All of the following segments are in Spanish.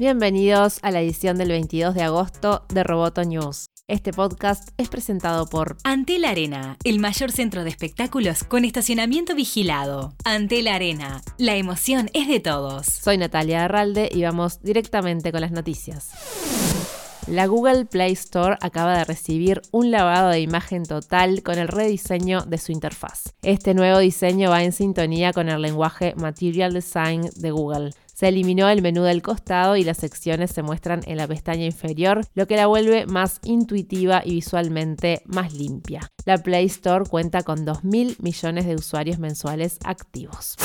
Bienvenidos a la edición del 22 de agosto de Roboto News. Este podcast es presentado por Antel Arena, el mayor centro de espectáculos con estacionamiento vigilado. Antel Arena, la emoción es de todos. Soy Natalia Arralde y vamos directamente con las noticias. La Google Play Store acaba de recibir un lavado de imagen total con el rediseño de su interfaz. Este nuevo diseño va en sintonía con el lenguaje Material Design de Google. Se eliminó el menú del costado y las secciones se muestran en la pestaña inferior, lo que la vuelve más intuitiva y visualmente más limpia. La Play Store cuenta con 2.000 millones de usuarios mensuales activos.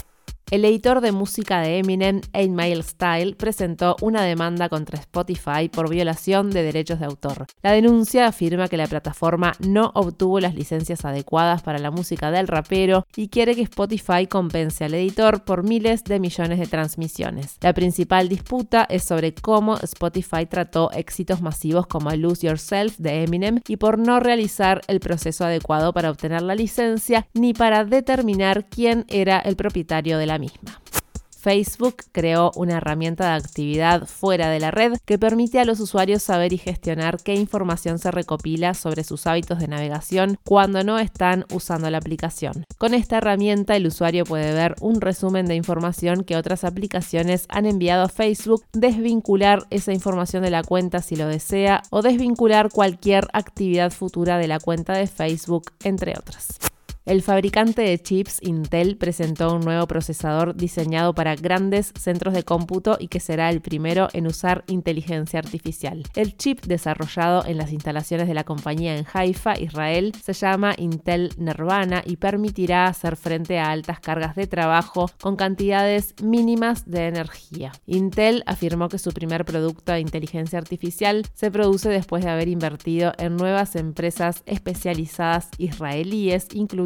El editor de música de Eminem, 8 Mile Style, presentó una demanda contra Spotify por violación de derechos de autor. La denuncia afirma que la plataforma no obtuvo las licencias adecuadas para la música del rapero y quiere que Spotify compense al editor por miles de millones de transmisiones. La principal disputa es sobre cómo Spotify trató éxitos masivos como Lose Yourself de Eminem y por no realizar el proceso adecuado para obtener la licencia ni para determinar quién era el propietario de la misma. Facebook creó una herramienta de actividad fuera de la red que permite a los usuarios saber y gestionar qué información se recopila sobre sus hábitos de navegación cuando no están usando la aplicación. Con esta herramienta el usuario puede ver un resumen de información que otras aplicaciones han enviado a Facebook, desvincular esa información de la cuenta si lo desea o desvincular cualquier actividad futura de la cuenta de Facebook, entre otras. El fabricante de chips Intel presentó un nuevo procesador diseñado para grandes centros de cómputo y que será el primero en usar inteligencia artificial. El chip desarrollado en las instalaciones de la compañía en Haifa, Israel, se llama Intel Nirvana y permitirá hacer frente a altas cargas de trabajo con cantidades mínimas de energía. Intel afirmó que su primer producto de inteligencia artificial se produce después de haber invertido en nuevas empresas especializadas israelíes,